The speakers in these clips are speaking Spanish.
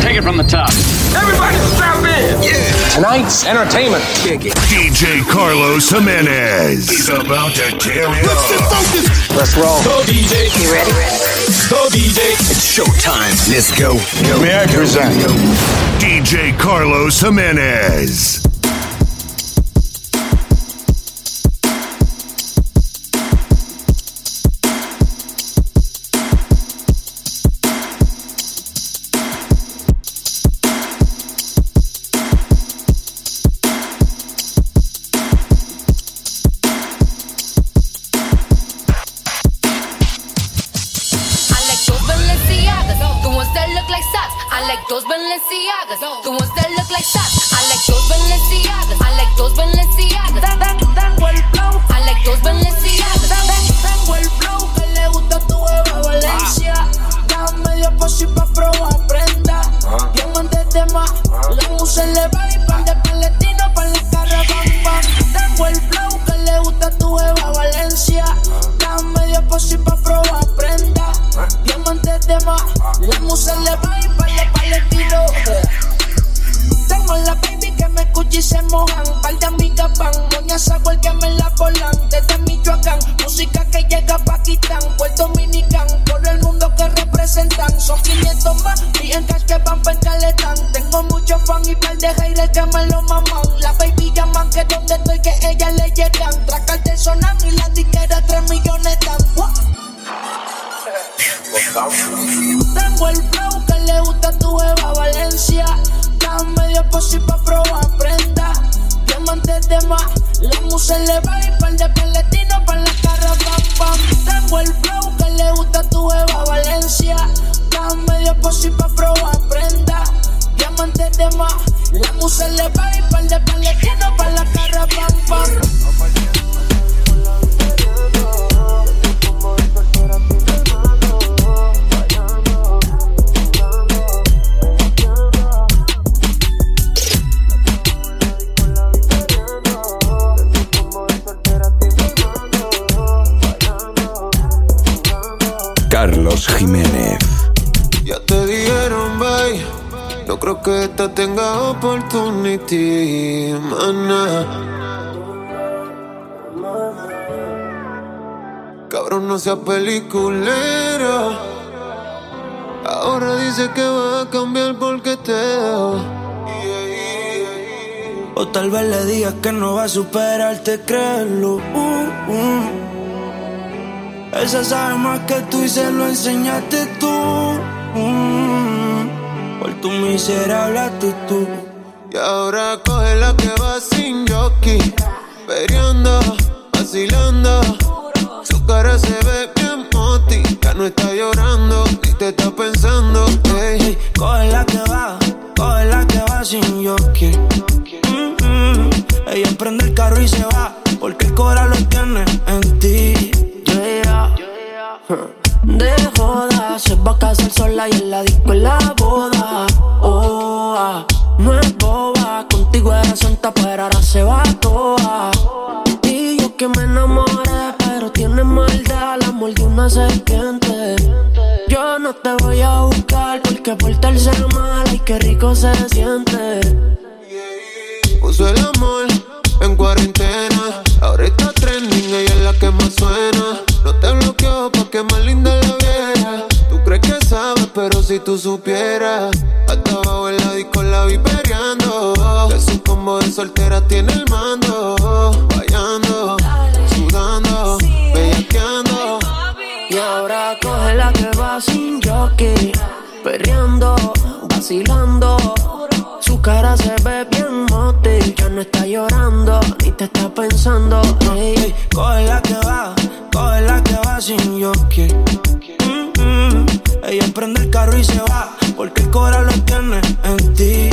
Take it from the top. Everybody strap in. Yeah. Tonight's entertainment. DJ Carlos Jimenez He's about to tear it up. Let's roll. Go DJ. You ready? Go DJ. It's showtime. Let's go. May I present DJ Carlos Jimenez. Que me lo maman. La baby llaman que donde estoy que ellas le llegan. Traca el tsunami la disquera 3 millones. What? Tengo el flow que le gusta a tu Eva Valencia. Dame medio posi pa' probar prenda. Diamantes de más, la musa le va y par de palestinos pa' la cara pam pam. Tengo el flow que le gusta a tu Eva Valencia. Dame medio posi pa' probar prenda. Diamantes de más, la musa le va y par de palestinos pa' la cara pam pam. Opportunity, mana. Cabrón, no sea peliculero. Ahora dice que va a cambiar porque te dejo. O tal vez le digas que no va a superarte, créelo. Uh, uh. Ella sabe más que tú y se lo enseñaste tú. Mm. Por tu miserable actitud. Y ahora coge la que va sin jockey. Periando, vacilando. Su cara se ve bien moti. Ya no está llorando, ni te está pensando. Coge la que va, coge la que va sin jockey. Mm, mm. Ella prende el carro y se va, porque el corazón lo tiene en ti. Yeah. De joda, se va a casar sola y en la disco en la boda. Oh, ah, no es boba, contigo era santa, pero ahora se va toda. Y yo que me enamoré, pero tiene maldad, la de una serpiente. Yo no te voy a buscar porque portarse mal, ay, qué rico se siente. Puso el amor en cuarentena. Ahora está trending, ella es la que más suena. Bloqueó pa' que más linda la viera. Tú crees que sabes, pero si tú supieras. Hasta abajo en la disco la vi peleando. De su combo de soltera tiene el mando. Vayando, sudando, bellaqueando. Y ahora coge la que va sin jockey, perreando, vacilando. Su cara se ve bien moti, ya no está llorando, ni te está pensando. Coge la que va, coge la que sin. Mm, mm. Ella prende el carro y se va, porque el corazón lo tiene en ti.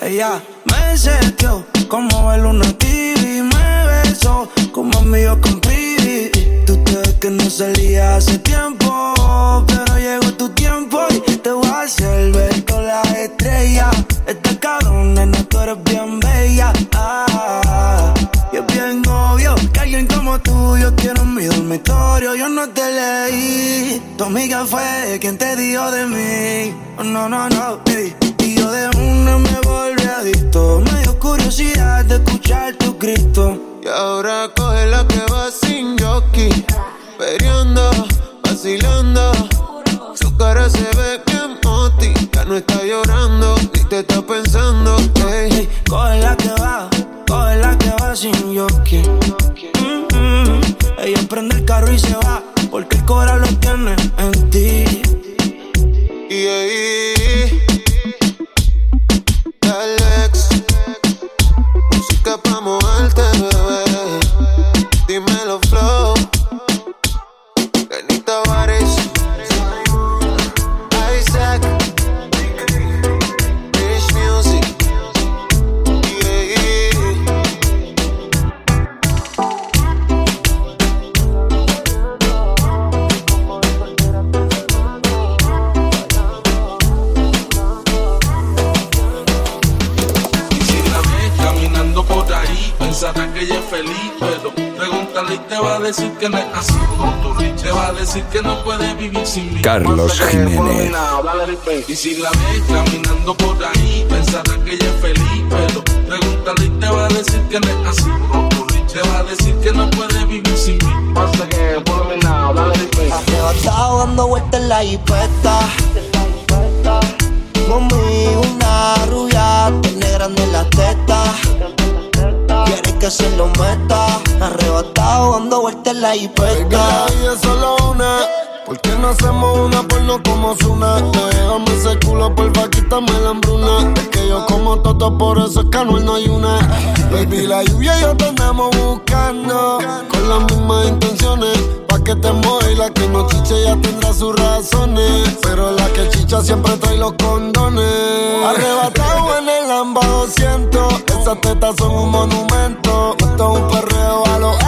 Ella me setió como ver una TV, me besó como amigo con Pibi. Tú te que no salía hace tiempo, pero llegó tu tiempo y te voy a hacer ver con las estrellas. Esta cabrón, nena, tú eres bien bella. Ah, y bien que alguien como tú yo quiero mi dormitorio. Yo no te leí, mí amiga fue quien te dio de mí. No, no, no, Y yo de una me volví adicto. Me dio curiosidad de escuchar tu grito. Y ahora coge la que va sin jockey. Periando, vacilando. Su cara se ve bien moti. Ya no está llorando, ni te está pensando. Coge la que va, coge la que va sin jockey. Mm Ella prende el carro y se va porque el corazón lo tiene en ti. Yeah. Alex, música pa' moverte, Carlos Jiménez. Y si la ves caminando por ahí, pensará que ella es feliz, pero pregúntale y te va a decir que no es así. Te va a decir que no puede vivir sin mí. Pasa que por mí nada, Arrebatado dando vueltas en la hipeta. Conmigo una rubia, tiene grande la teta quiere que se lo meta. Arrebatado dando vueltas en la hipeta. Es solo una. ¿Por qué no hacemos una porno como Zuna? Déjame ese culo, porfa, quítame la hambruna. Es que yo como todo, por eso es que no hay una. Baby, la lluvia y yo te andamos buscando. Con las mismas intenciones. Pa' que te mueva y la que no chiche ya tendrá sus razones. Pero la que chicha siempre trae los condones. Arrebatado en el AMBA 200. Esas tetas son un monumento. Esto es un perreo a los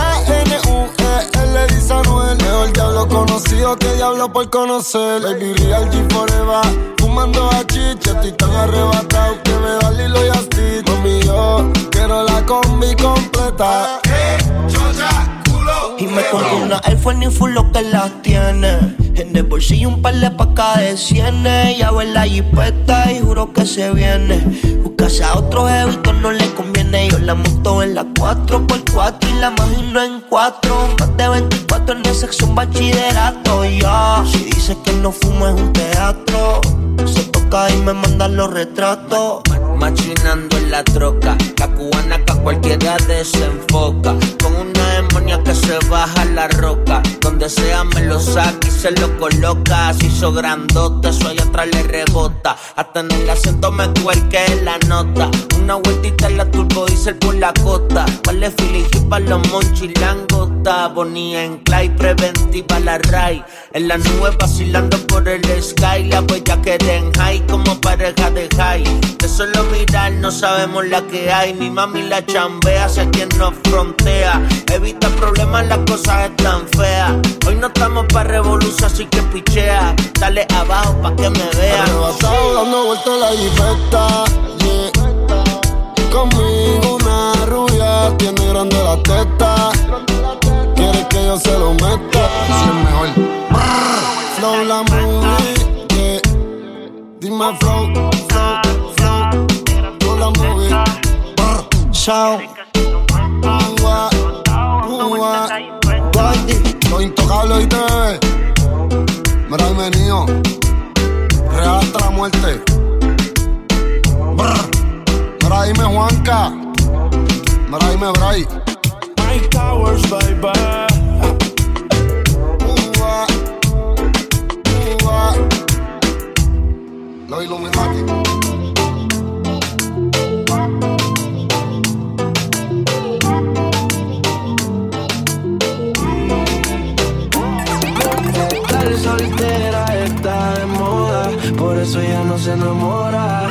Anuel. Mejor diablo conocido que diablo por conocer. Baby, real G forever. Fumando a chicha, estoy tan arrebatado que me da Lilo y Asti. Mami, yo quiero la combi completa. Me compro una iPhone y full lo que las tiene. En el bolsillo un par de pacas de cienes. Ya ve la jipeta y juro que se viene. Buscase a otro jevito no le conviene. Yo la monto en la 4x4 y la imagino en 4. Más de 24 en sexo un bachillerato. Ya, si dice que no fumo es un teatro. Se toca y me mandan los retratos machinando en la troca. La cubana que a cualquiera desenfoca. Con una demonia que se baja la roca. Donde sea me lo saca y se lo coloca. Si hizo grandote, eso allá atrás le rebota. Hasta en el asiento me cuelque la nota. Una vueltita en la turbo diesel por la costa. Vale feeling para los monchis langota. En clay, preventiva la ray. En la nube vacilando por el sky. La huella que den high como pareja de high. De solo mirar no sabemos la que hay. Ni mami la chambea, hacia quien nos frontea. Evita problemas, las cosas están feas. Hoy no estamos para revolución, así que pichea. Dale abajo pa' que me vea. Arrebatado dando vueltas la yeah. Conmigo una rubia, tiene grande la teta. Quiere que yo se lo meta. Si es mejor. Flow la movie, yeah. Dime flow. Chao. Ua, ua. Los intocables y te Mira el venido. Real hasta la muerte. Brr. Mira dime Juanca. Mira dime Bray. Mike Towers, baby. Ua, ua. Los Illuminati. Moda, por eso ya no se enamora.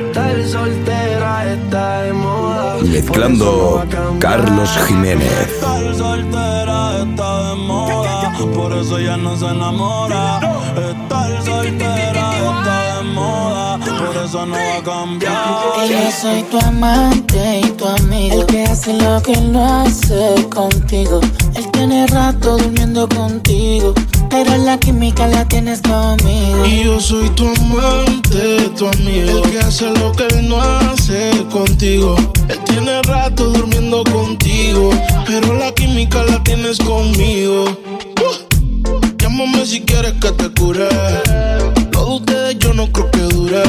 Estar soltera está de moda. Mezclando Carlos Jiménez. Estar soltera está de moda, por eso ya no se enamora. Estar soltera está de moda, por eso no va a cambiar. Yo soy tu amante y tu amigo. El que hace lo que no hace contigo. Él tiene rato durmiendo contigo. Pero la química la tienes conmigo. Y yo soy tu amante, tu amigo. El que hace lo que él no hace contigo. Él tiene rato durmiendo contigo. Pero la química la tienes conmigo. Uh. Llámame si quieres que te cure. Lo de ustedes yo no creo que dure.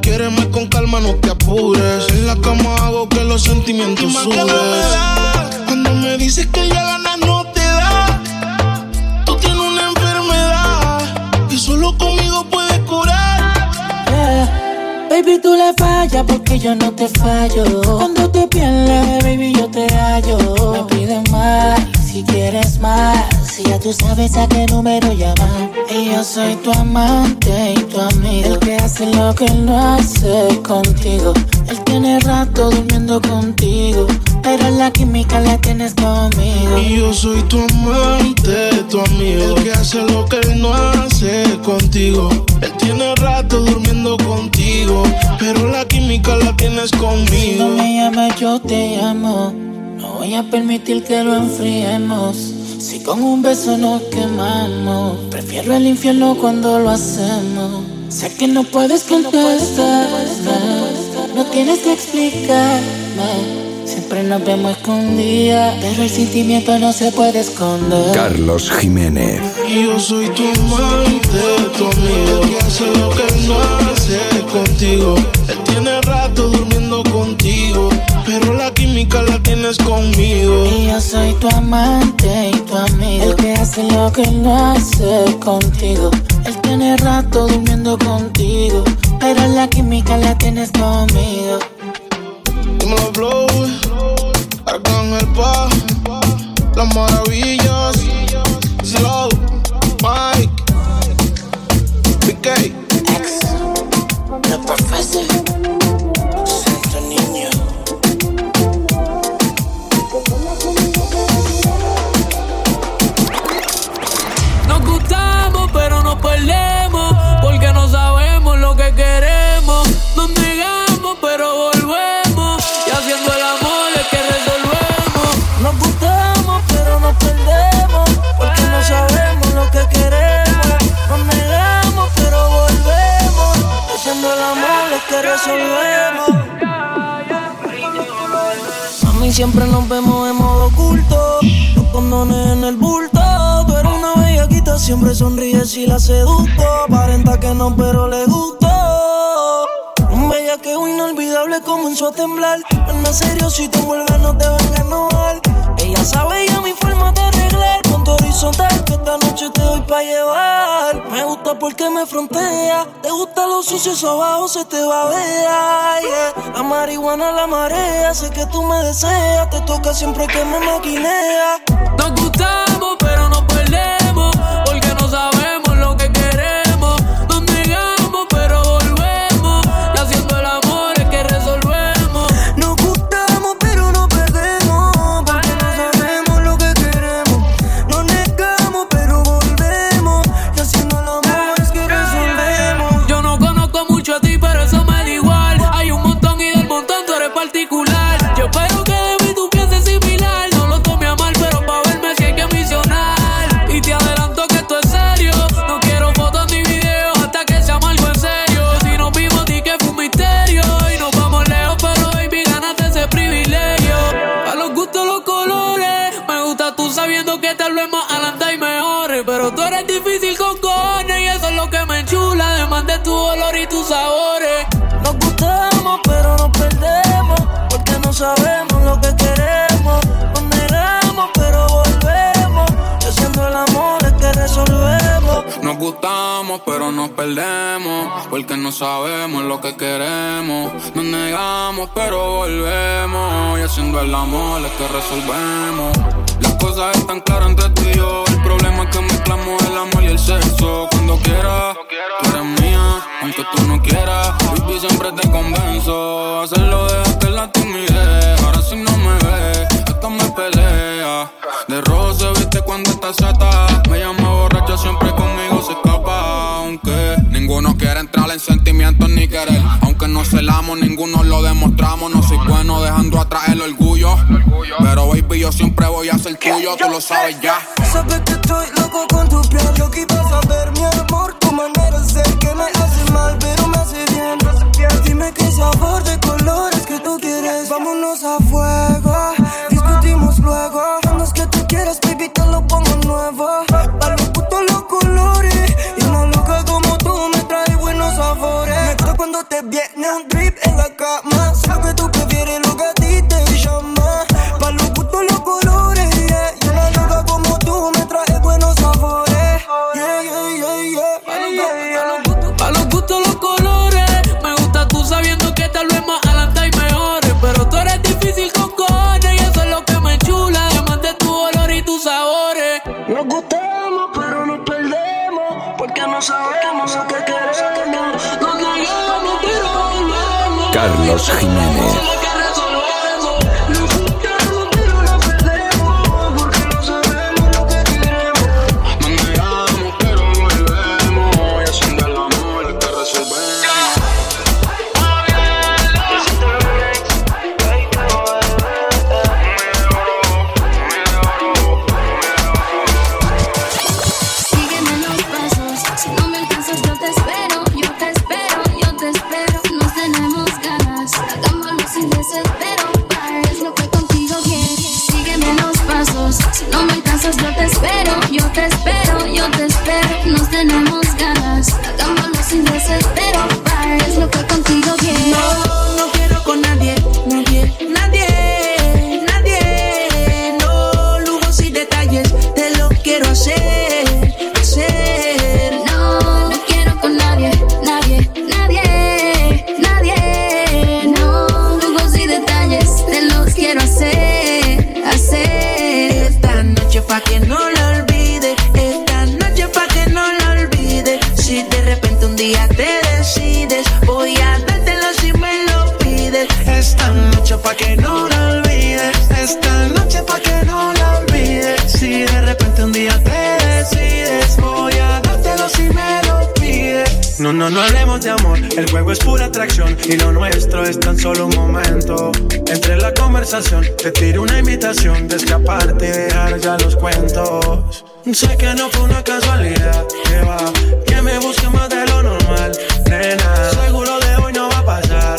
Quiereme con calma, no te apures. En la cama hago que los sentimientos suben. Dices que ya ganas no te da. Tú tienes una enfermedad y solo conmigo puedes curar. Baby, tú le fallas porque yo no te fallo. Cuando te pierdes, baby, yo te hallo. Me piden más si quieres más. Si ya tú sabes a qué número llamar. Y yo soy tu amante y tu amigo. El que hace lo que no hace contigo. Él tiene rato durmiendo contigo. Pero la química la tienes conmigo. Y yo soy tu amante, tu amigo. El que hace lo que él no hace contigo. Él tiene rato durmiendo contigo. Pero la química la tienes conmigo. Si no me llamas, yo te llamo. No voy a permitir que lo enfriemos. Si con un beso nos quemamos, prefiero el infierno cuando lo hacemos. Sé que no puedes contestar, no, tienes que explicarme. Siempre nos vemos escondidas, pero el sentimiento no se puede esconder. Carlos Jiménez. Y yo soy tu amante, tu amigo. Que hace lo que no hace contigo. Él tiene rato durmiendo contigo, pero la química la tienes conmigo. Y yo soy tu amante y tu amigo. El que hace lo que no hace contigo. Él tiene rato durmiendo contigo, pero la química la tienes conmigo. Dímelo, Blow, Arcángel Pa, Las Maravillas, Slow, Mike, BK, X, The Professor, siempre nos vemos en modo oculto. Los condones en el bulto. Tú eres una bellaquita, siempre sonríes y la seduzco. Aparenta que no, pero le gustó. Un bellaqueo inolvidable comenzó a temblar. Anda serio, si te envuelves no te van a enojar. Ella sabe ya mi forma de horizontal que esta noche te doy pa' llevar. Me gusta porque me frontea. Te gusta lo sucio, eso abajo se te va a ver. yeah. La marihuana, la marea. Sé que tú me deseas. Te toca siempre que me maquinea. Nos gustamos, pero nos perdemos. Perdemos. Porque no sabemos lo que queremos. Nos negamos, pero volvemos. Y haciendo el amor es que resolvemos. Las cosas están claras entre tú y yo. El problema es que mezclamos el amor y el sexo. Cuando quieras, tú eres mía, aunque tú no quieras. Baby, siempre te convenzo. Hacerlo dejaste la timidez. Ahora si no me ves, esto me pelea. De rojo se viste cuando estás zeta. en sentimientos ni querer. Aunque no celamos, ninguno lo demostramos. No soy bueno dejando atrás el orgullo. Pero baby, yo siempre voy a ser tuyo, tú lo sabes ya. Sabes que estoy loco con tu piel. Yo que ibas a ver mi amor, tu manera de ser que me hace mal, pero me hace bien. Dime qué sabor de colores que tú quieres. Vámonos a fuego, discutimos luego. Cuando es que tú quieres, baby, te lo pongo nuevo. te viene un Carlos Jiménez. Entre la conversación, te tiro una invitación de escaparte y dejar ya los cuentos. Sé que no fue una casualidad, que va, que me busque más de lo normal, nena. Seguro de hoy no va a pasar.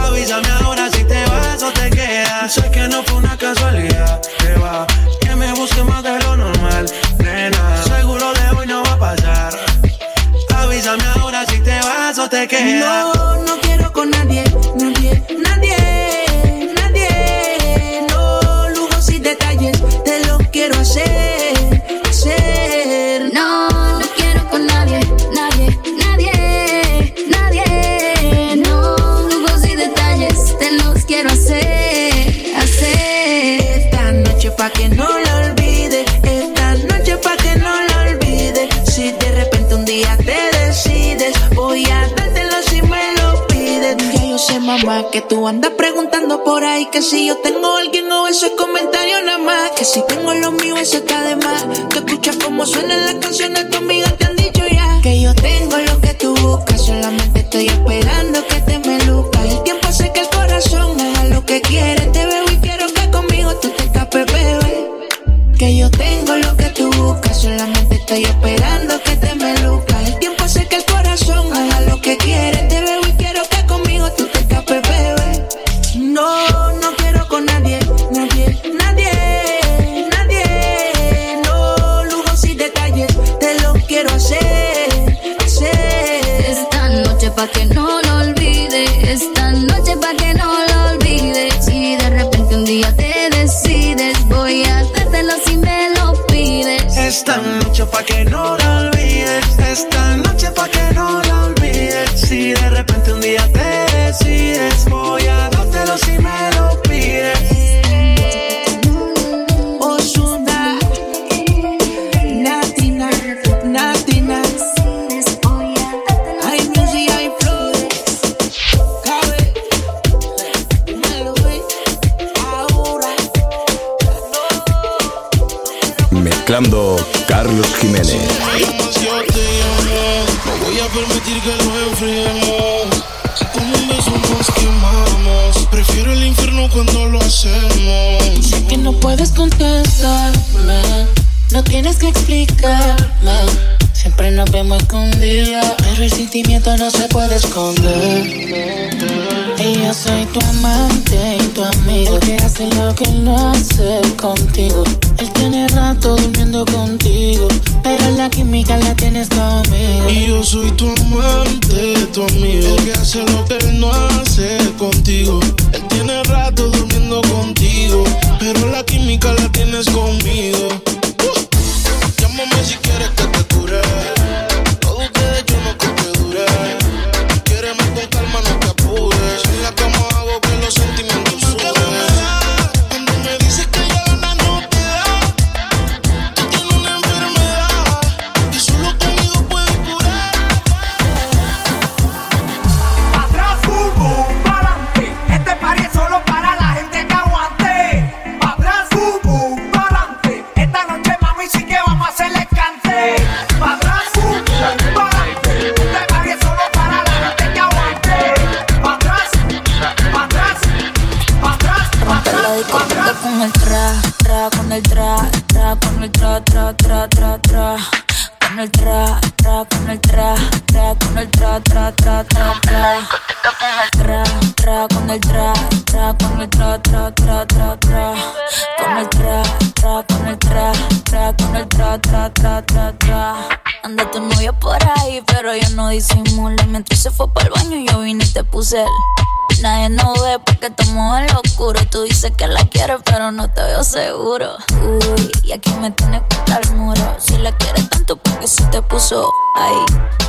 Avísame ahora si te vas o te quedas. Sé que no fue una casualidad, que va, que me busque más de lo normal, nena. Seguro de hoy no va a pasar. Avísame ahora si te vas o te quedas. por ahí que si yo tengo alguien o ese comentario nada más. Que si tengo lo mío, eso está de más. Tú escuchas cómo suenan las canciones, tu amiga te tienes conmigo. Y yo soy tu amante, tu amigo, el que hace lo que él no hace contigo. Él tiene rato durmiendo contigo, pero la química la tienes conmigo. Seguro. Uy, y aquí me tienes contra el muro. Si la quieres tanto, porque si te puso ahí,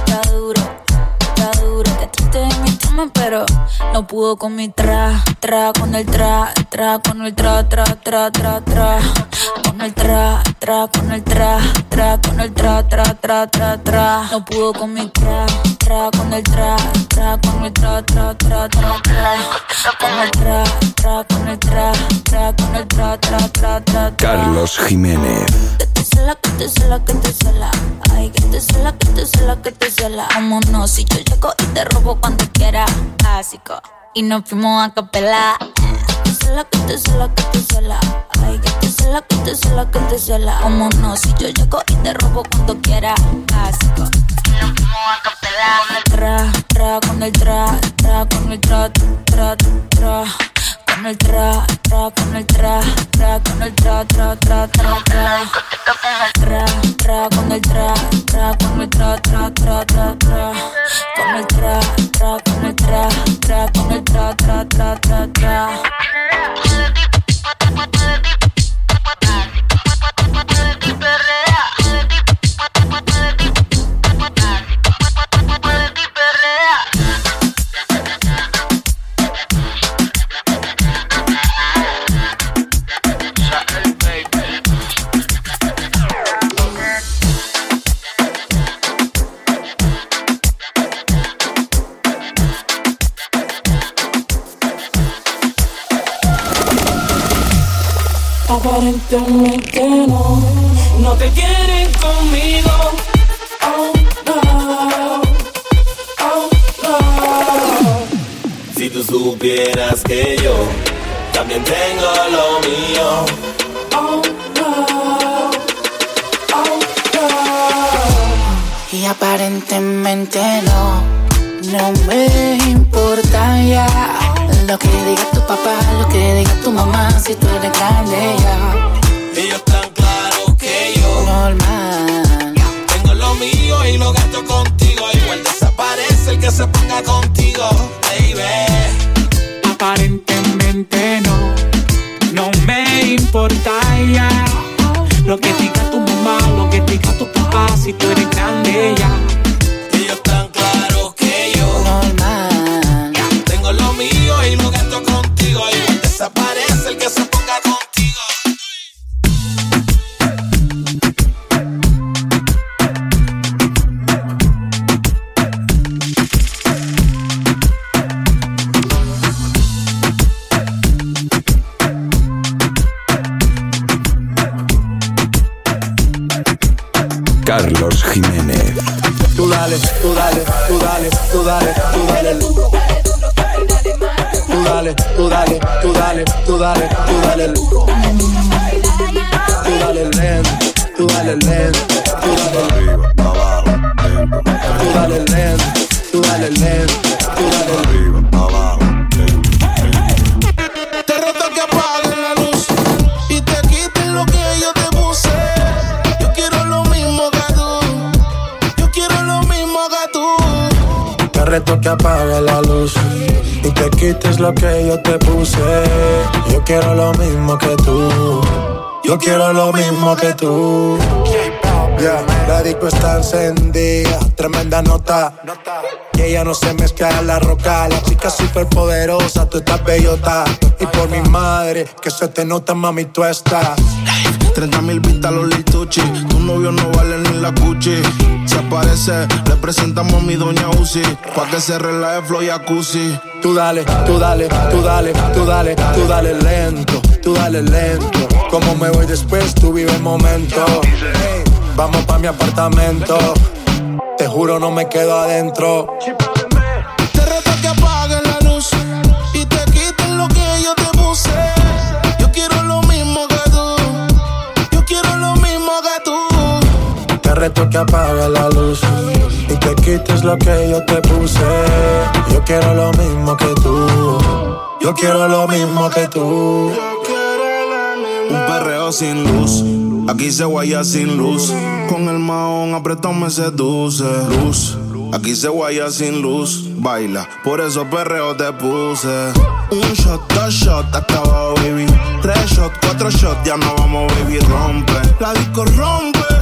está duro, está duro. Que triste de mi trama, pero no pudo con mi tra, tra, con el tra, tra, con el tra, tra, tra, tra, tra. Con el tra, tra, con el tra, tra, con el tra, tra, tra, tra, tra. No pudo con mi tra, tra, con el tra, tra, con el tra, tra, tra, tra, tra. Con el tra, tra, con el tra, tra, con el tra, tra, tra, tra. Carlos Jiménez. Que te cela, que te cela, que te cela. Ay, que te cela, que te cela, que te cela. Vámonos, si yo llego y te robo cuando quiera. Básico. Y nos fuimos a capela. Cela, que te cela, que te cela. Ay, que te cela, que te cela, que te cela. Vámonos, si yo llego y te robo cuando quiera. Básico. Y nos fuimos a capela. Con el tra, tra, con el tra, tra, con el tra, tra, tra. Con el tra, tra, con el tra, tra, con el tra, tra, tra, tra, tra. Tra, tra, con el tra, tra, con el tra, tra, tra, tra, tra. Con el tra, tra, con el tra, tra, con el tra, tra, tra, tra, tra. Supieras que yo también tengo lo mío. Oh no, oh no. Y aparentemente no, no me importa ya lo que diga tu papá, lo que diga tu mamá, si tú eres grande ya. Ellos tan claro que yo Normal. tengo lo mío y lo gasto contigo. Igual desaparece el que se ponga contigo, baby. Aparentemente no, no me importa ya lo que diga tu mamá, lo que diga tu papá, si tú eres grande ya. Carlos Jiménez. Tú dale, tú dale, tú dale, tú dale, tú dale. Tú dale, tú dale, tú dale, tú dale, tú dale. Tú dale lento, tú dale lento, tú dale arriba, abajo, lento. Tú dale lento, tú dale lento, tú dale arriba, abajo. Reto que apague la luz y te quites lo que yo te puse. Yo quiero lo mismo que tú. Yo quiero lo mismo que tú. Yeah, la disco está encendida, tremenda nota. Y ella no se mezcla en la roca. La chica super poderosa, tú estás bellota. Y por mi madre, que se te nota, mami, tú estás. 30 mil vistas los lituchi. Tu novio no vale ni la cuchi. Se aparece, le presentamos a mi doña Uzi. Pa' que se relaje flow y jacuzzi. Tú dale, tú dale, tú dale, tú dale, tú dale lento, tú dale lento. Como me voy después, tú vive el momento. Vamos pa' mi apartamento. Te juro, no me quedo adentro. Reto que apague la luz y te quites lo que yo te puse. Yo quiero lo mismo que tú. Yo quiero lo mismo que tú. Un perreo sin luz. Aquí se guaya sin luz. Con el maón apretado me seduce. Luz. Aquí se guaya sin luz. Baila, por eso perreo te puse. Un shot, dos shots, hasta abajo, baby. Tres shots, cuatro shots, ya no vamos, baby. Rompe. La disco rompe.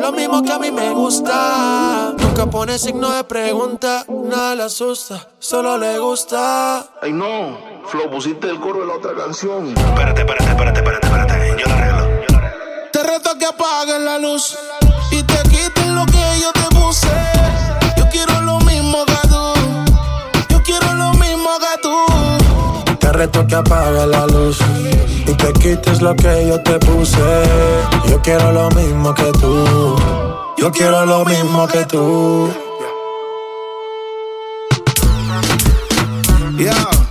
lo mismo que a mí me gusta. Nunca pone signo de pregunta, nada le asusta, solo le gusta. Ay no, Flo, pusiste el coro de la otra canción. Espérate, espérate, espérate, espérate, espérate. Yo la arreglo. Te reto que apaguen la luz Reto que apague la luz y te quites lo que yo te puse. Yo quiero lo mismo que tú. Yo quiero lo mismo que tú. Yeah.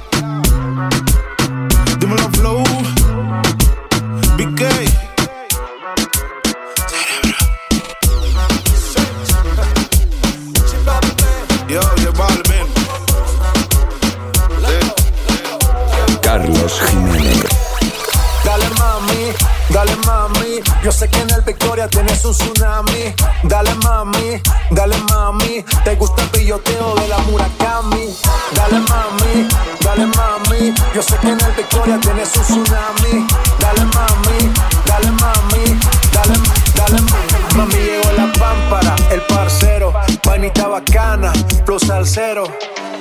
Victoria tienes un tsunami. Dale mami, dale mami. Te gusta el pilloteo de la Murakami. Dale mami, dale mami. Yo sé que en el Victoria tienes un tsunami. Dale mami, dale mami. Dale, dale mami. Mami llegó la pámpara, el parcero. Panita bacana, plus al cero.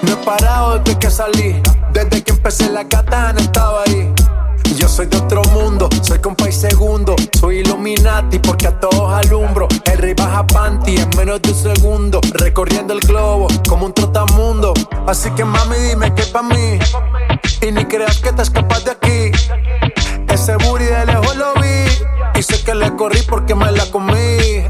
No he parado desde que salí. Desde que empecé la katana estaba ahí. Yo soy de otro mundo, soy compa y segundo. Soy Illuminati porque a todos alumbro. El rey baja panty en menos de un segundo. Recorriendo el globo como un trotamundo. Así que mami, dime que pa' mí. Y ni creas que te escapas de aquí. Ese booty de lejos lo vi. Y sé que le corrí porque me la comí.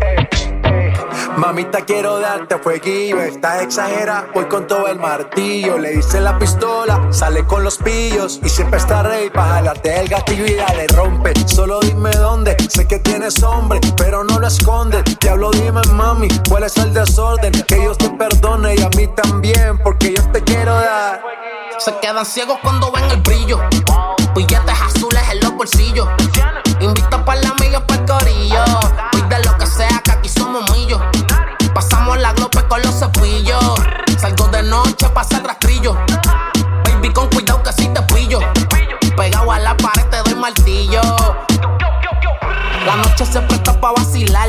Mamita, quiero darte fueguillo. Estás exagera, voy con todo el martillo. Le hice la pistola, sale con los pillos. Y siempre está rey para jalarte el gatillo y dale rompe. Solo dime dónde, sé que tienes hombre, pero no lo escondes. Diablo, dime mami, cuál es el desorden. Que Dios te perdone y a mí también, porque yo te quiero dar. Se quedan ciegos cuando ven el brillo. Billetes azules en los bolsillos. Invita para la pasa rastrillo. Baby, con cuidado que si te pillo. Pegado a la pared te doy martillo. La noche se presta pa' vacilar.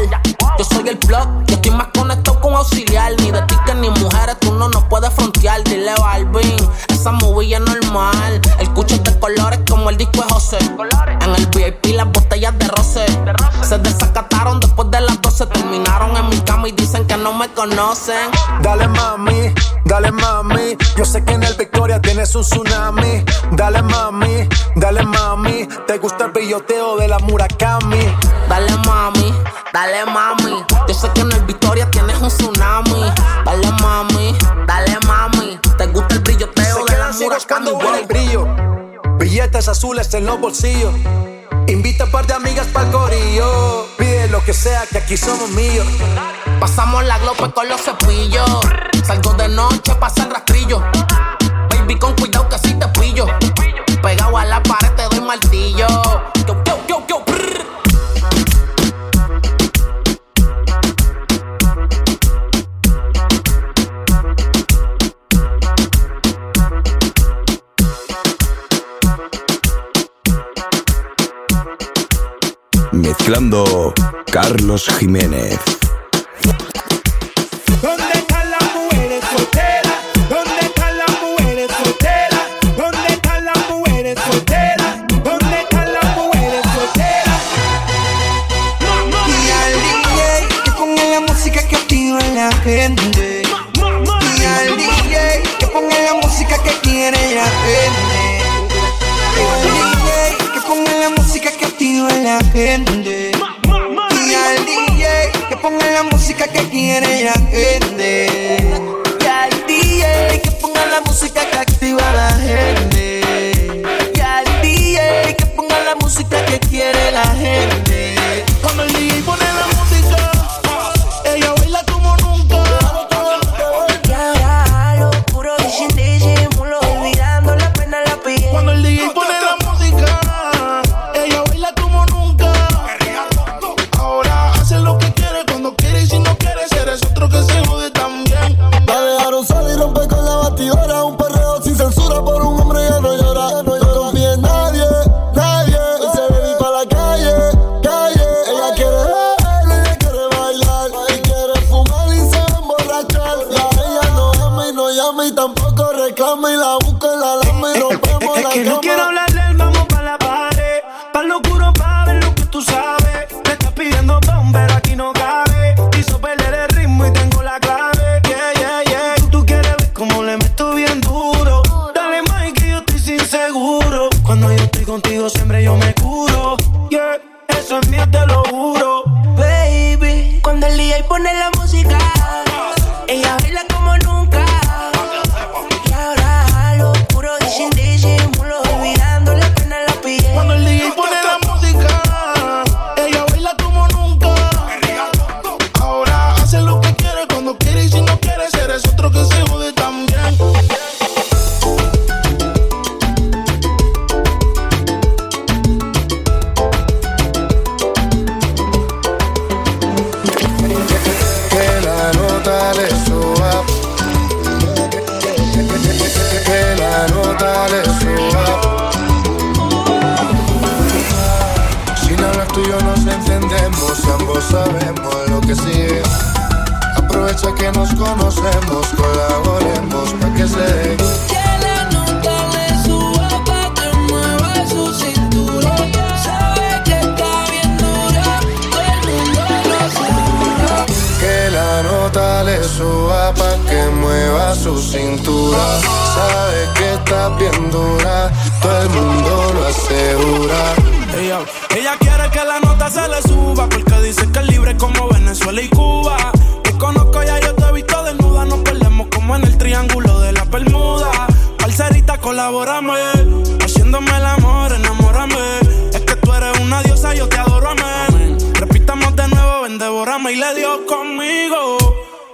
Yo soy el blog, yo estoy más conectado con auxiliar. Ni de tickets ni mujeres, tú no nos puedes frontear. Dile Balvin, esa movilla es normal. El cucho de colores como el disco es José. En el VIP las botellas de roce. Se desacataron después de las 12. Terminaron en mi cama y dicen que no me conocen. Dale mami, un tsunami. Dale mami, dale mami. Te gusta el billoteo de la Murakami. Dale mami, dale mami. Yo sé que en el Victoria tienes un tsunami. Dale mami, dale mami. Te gusta el brilloteo de la Murakami. Con el brillo. Billetes azules en los bolsillos. Invita a un par de amigas pa'l corillo. Pide lo que sea, que aquí somos míos. Pasamos la glope con los cepillos. Salgo de noche, pasa el rastrillo. Baby, con cuidado que si te pillo. Pegado a la pared te doy martillo. Yo, yo, yo, yo, Mezclando Carlos Jiménez. gente. Y al DJ que ponga la música que quiere la gente. Y al DJ que ponga la música que pide la gente. Y al DJ que ponga la música que quiere la gente.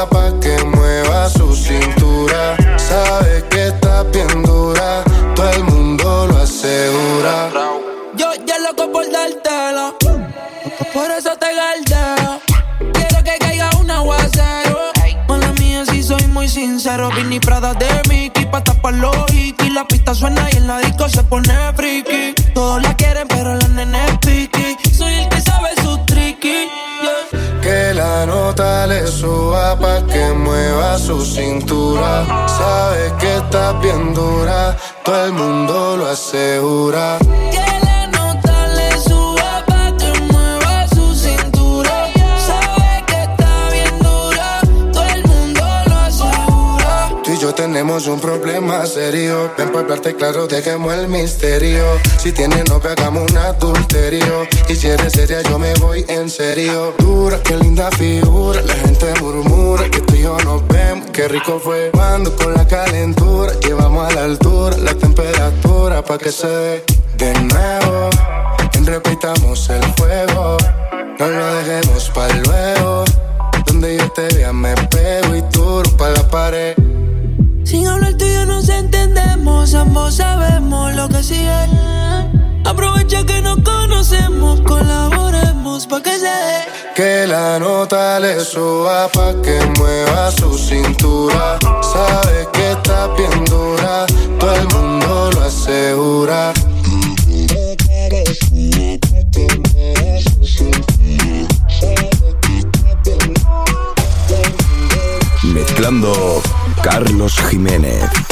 cintura pa' que mueva su cintura. Sabe que está bien dura, todo el mundo lo asegura. Yo ya loco por dártelo, por eso te gardeo. Quiero que caiga un aguacero. Mala mía, si soy muy sincero. Vini Prada de Mickey pa' tapar los y La pista suena y el disco se pone friki. Todos la quieren, pero la nene es piqui. Le suba pa' que mueva su cintura. Sabes que está bien dura, todo el mundo lo asegura. Tenemos un problema serio. Ven para hablarte claro, dejemos el misterio. Si tienes novia, hagamos un adulterio. Y si eres seria, yo me voy en serio. Dura, qué linda figura. La gente murmura que tú y yo nos vemos. Qué rico fue cuando con la calentura llevamos a la altura la temperatura pa' que se dé de nuevo. Repitamos el fuego. No lo dejemos para luego. Donde yo te vea me pego y tú pa' la pared. Ambos sabemos lo que sigue. Aprovecha que nos conocemos, colaboremos pa' que se dé. Que la nota le suba pa' que mueva su cintura. Sabe que está bien dura, todo el mundo lo asegura. Mezclando Carlos Jiménez.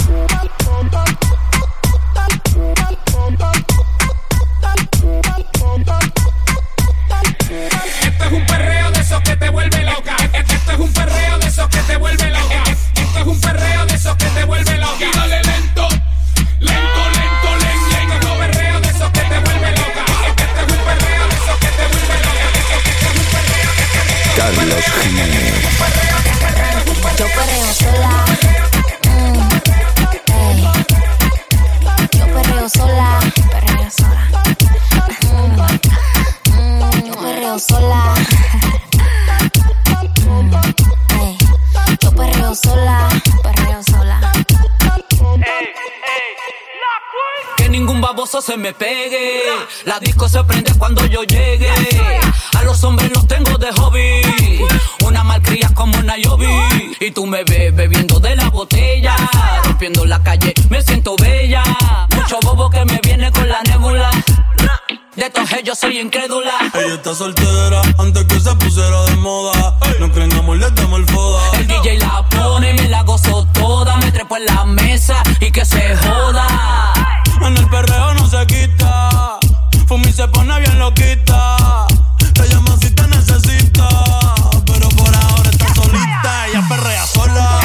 Se me pegue. La disco se prende cuando yo llegue. A los hombres los tengo de hobby. Una malcria como una Yobi. Y tú me ves bebiendo de la botella. Rompiendo la calle, me siento bella. Mucho bobo que me viene con la nébula. De estos yo soy incrédula. Ella está soltera antes que se pusiera de moda. No creen amor, le damos el foda. El DJ la pone y me la gozo toda. Me trepo en la mesa y que se joda. En el perreo no se quita. Fumi se pone bien loquita. Te llama si te necesita. Pero por ahora está solita. Ella perrea sola.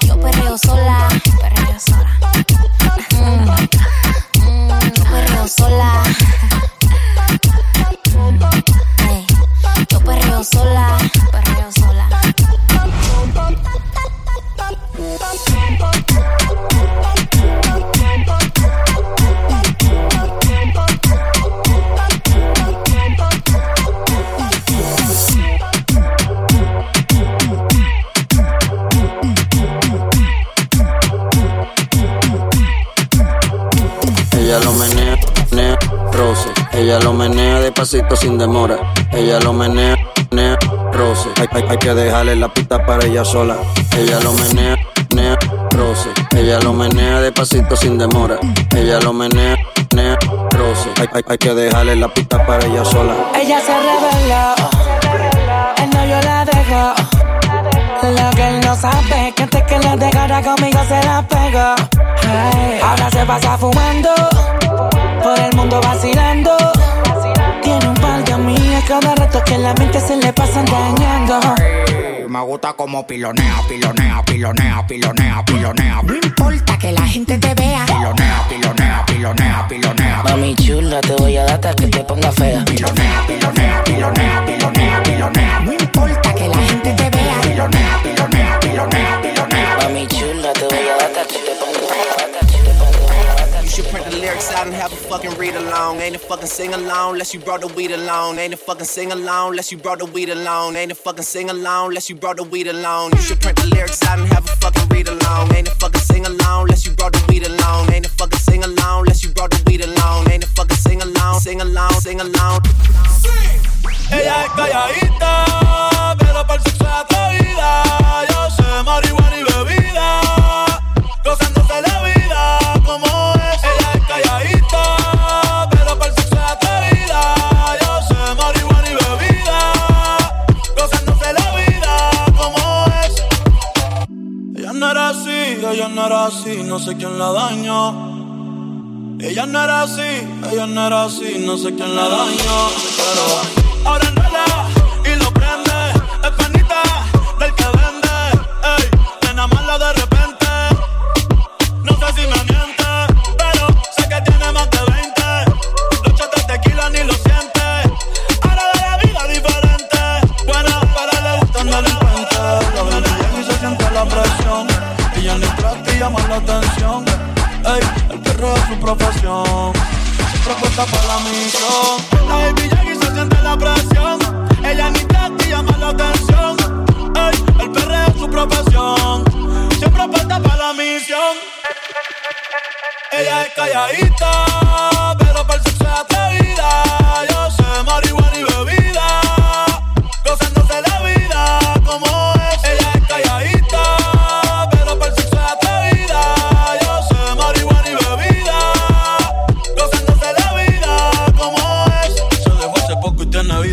Yo perreo sola, perreo sola. yo perreo sola. yo perreo sola, Ella lo menea despacito sin demora. Ella lo menea, menea, roce. Hay, hay, hay que dejarle la pista para ella sola. Ella lo menea, menea, roce. Ella lo menea despacito sin demora. Ella lo menea, menea, roce. Hay, hay, hay que dejarle la pista para ella sola. Ella se reveló, él no yo la dejo. Lo que él no sabe que le dejara conmigo se la pegó. Ay, ahora se pasa fumando, por el mundo vacilando. Tiene un par de amigas cada rato que la mente se le pasan dañando. Me gusta como pilonea, pilonea, pilonea, pilonea, pilonea. No importa que la gente te vea. Pilonea, pilonea, pilonea, pilonea. Mami chula, te voy a dar hasta que te ponga fea. Pilonea, pilonea, pilonea, pilonea, pilonea. No importa que la gente te vea. Pilonea, pilonea, pilonea, pilonea. Mami chula, te voy a dar hasta que te pongo. You should print the lyrics out and have a fucking read along. Ain't a fucking sing along unless you brought the weed along. Ain't a fucking sing along unless you brought the weed along. Ain't a fucking sing along unless you brought the weed along. You should print the lyrics out and have a fucking read along. Ain't a fucking sing along unless you brought the weed along. Ain't a fucking sing along unless you brought the weed along. Ain't a fucking sing along, sing along, sing along. Sí. Ella es calladita. era así, no sé quién la dañó, pero...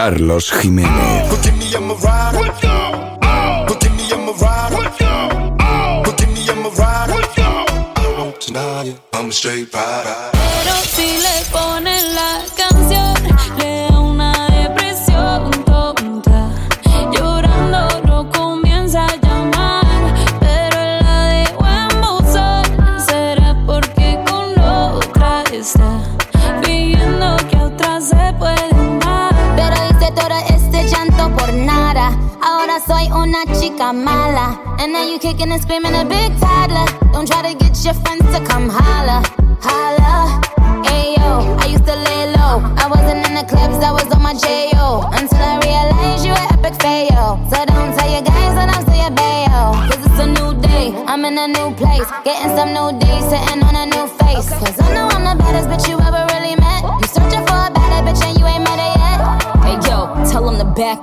Carlos Jiménez. Oh. kicking and screaming a big toddler. Don't try to get your friends to come holla, holla. Ayo, I used to lay low. I wasn't in the clubs, I was on my J.O. Until I realized you were epic fail. So don't tell your guys, and I'll tell your bayo. Cause it's a new day, I'm in a new place, getting some new deals.